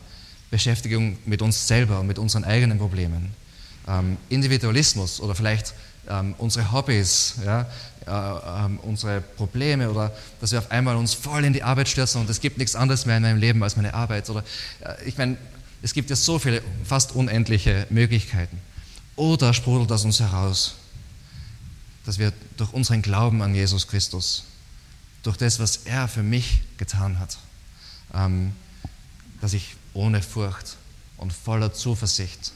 Beschäftigung mit uns selber und mit unseren eigenen Problemen, ähm, Individualismus oder vielleicht ähm, unsere Hobbys, ja, äh, äh, unsere Probleme oder dass wir auf einmal uns voll in die Arbeit stürzen und es gibt nichts anderes mehr in meinem Leben als meine Arbeit. Oder äh, ich meine, es gibt ja so viele, fast unendliche Möglichkeiten. Oder sprudelt aus uns heraus, dass wir durch unseren Glauben an Jesus Christus, durch das, was er für mich getan hat, ähm, dass ich ohne Furcht und voller Zuversicht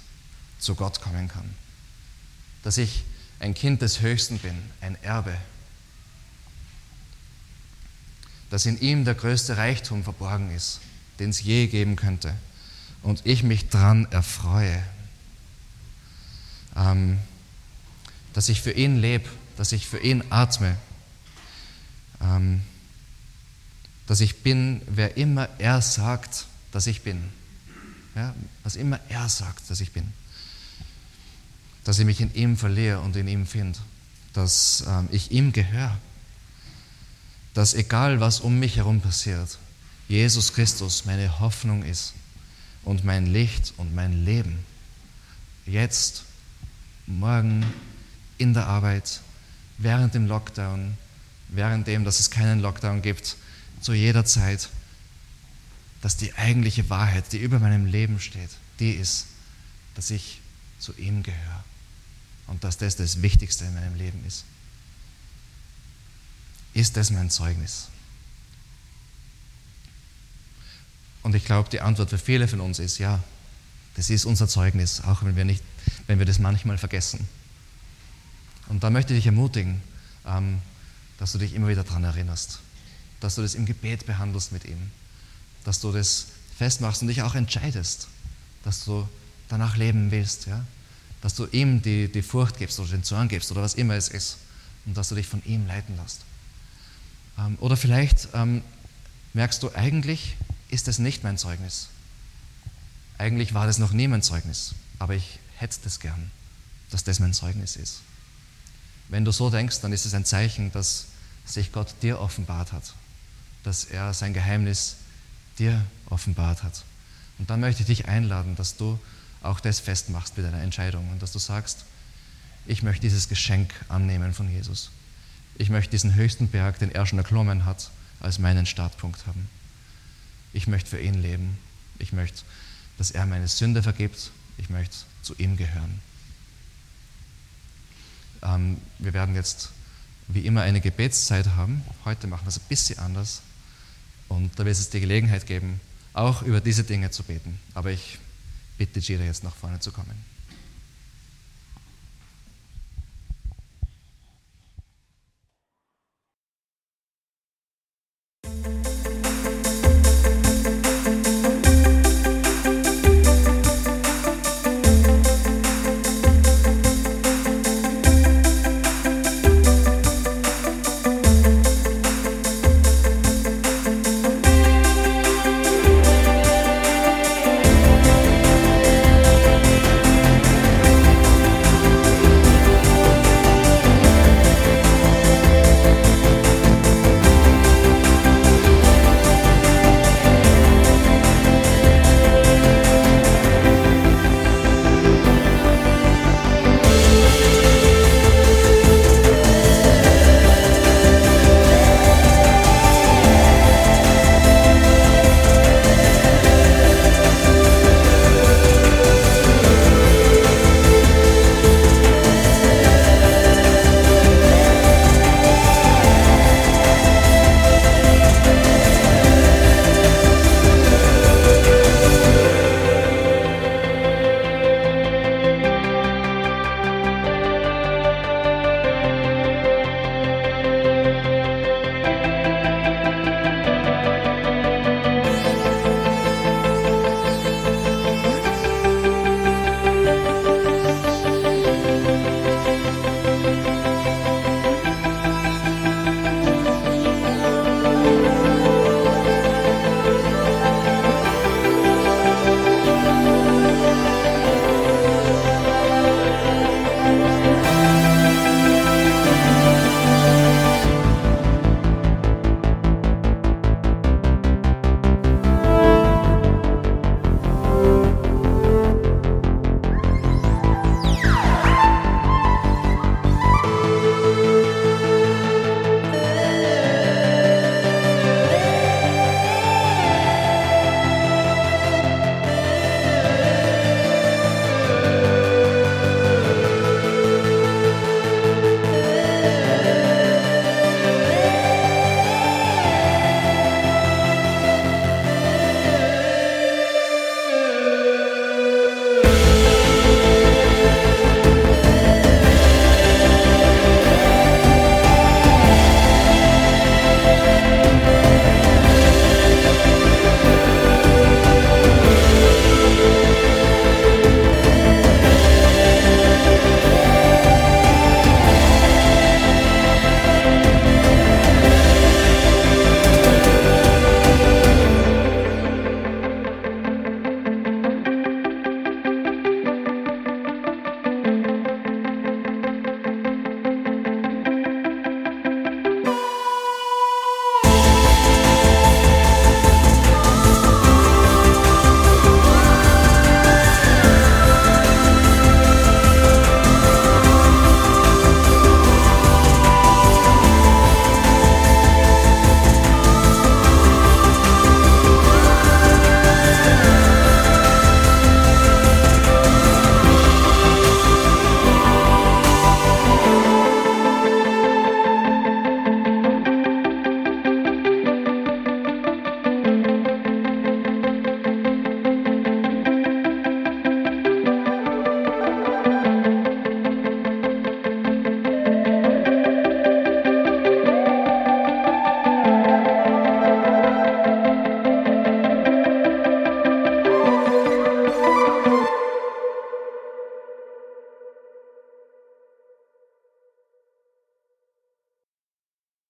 zu Gott kommen kann. Dass ich ein Kind des Höchsten bin, ein Erbe. Dass in ihm der größte Reichtum verborgen ist, den es je geben könnte. Und ich mich dran erfreue. Ähm, dass ich für ihn lebe, dass ich für ihn atme. Ähm, dass ich bin, wer immer er sagt, dass ich bin. Ja, was immer er sagt, dass ich bin dass ich mich in ihm verliere und in ihm finde, dass ähm, ich ihm gehöre, dass egal was um mich herum passiert, Jesus Christus meine Hoffnung ist und mein Licht und mein Leben. Jetzt, morgen, in der Arbeit, während dem Lockdown, während dem, dass es keinen Lockdown gibt, zu jeder Zeit, dass die eigentliche Wahrheit, die über meinem Leben steht, die ist, dass ich zu ihm gehöre und dass das das Wichtigste in meinem Leben ist. Ist das mein Zeugnis? Und ich glaube, die Antwort für viele von uns ist ja, das ist unser Zeugnis, auch wenn wir, nicht, wenn wir das manchmal vergessen. Und da möchte ich dich ermutigen, ähm, dass du dich immer wieder daran erinnerst, dass du das im Gebet behandelst mit ihm, dass du das festmachst und dich auch entscheidest, dass du danach leben willst. Ja? dass du ihm die, die Furcht gibst oder den Zorn gibst oder was immer es ist und dass du dich von ihm leiten lässt. Ähm, oder vielleicht ähm, merkst du, eigentlich ist das nicht mein Zeugnis. Eigentlich war das noch nie mein Zeugnis, aber ich hätte das gern, dass das mein Zeugnis ist. Wenn du so denkst, dann ist es ein Zeichen, dass sich Gott dir offenbart hat, dass er sein Geheimnis dir offenbart hat. Und dann möchte ich dich einladen, dass du auch das festmachst mit deiner Entscheidung und dass du sagst, ich möchte dieses Geschenk annehmen von Jesus. Ich möchte diesen höchsten Berg, den er schon erklommen hat, als meinen Startpunkt haben. Ich möchte für ihn leben. Ich möchte, dass er meine Sünde vergibt. Ich möchte zu ihm gehören. Ähm, wir werden jetzt wie immer eine Gebetszeit haben. Heute machen wir es ein bisschen anders. Und da wird es die Gelegenheit geben, auch über diese Dinge zu beten. Aber ich bitte Jira jetzt nach vorne zu kommen.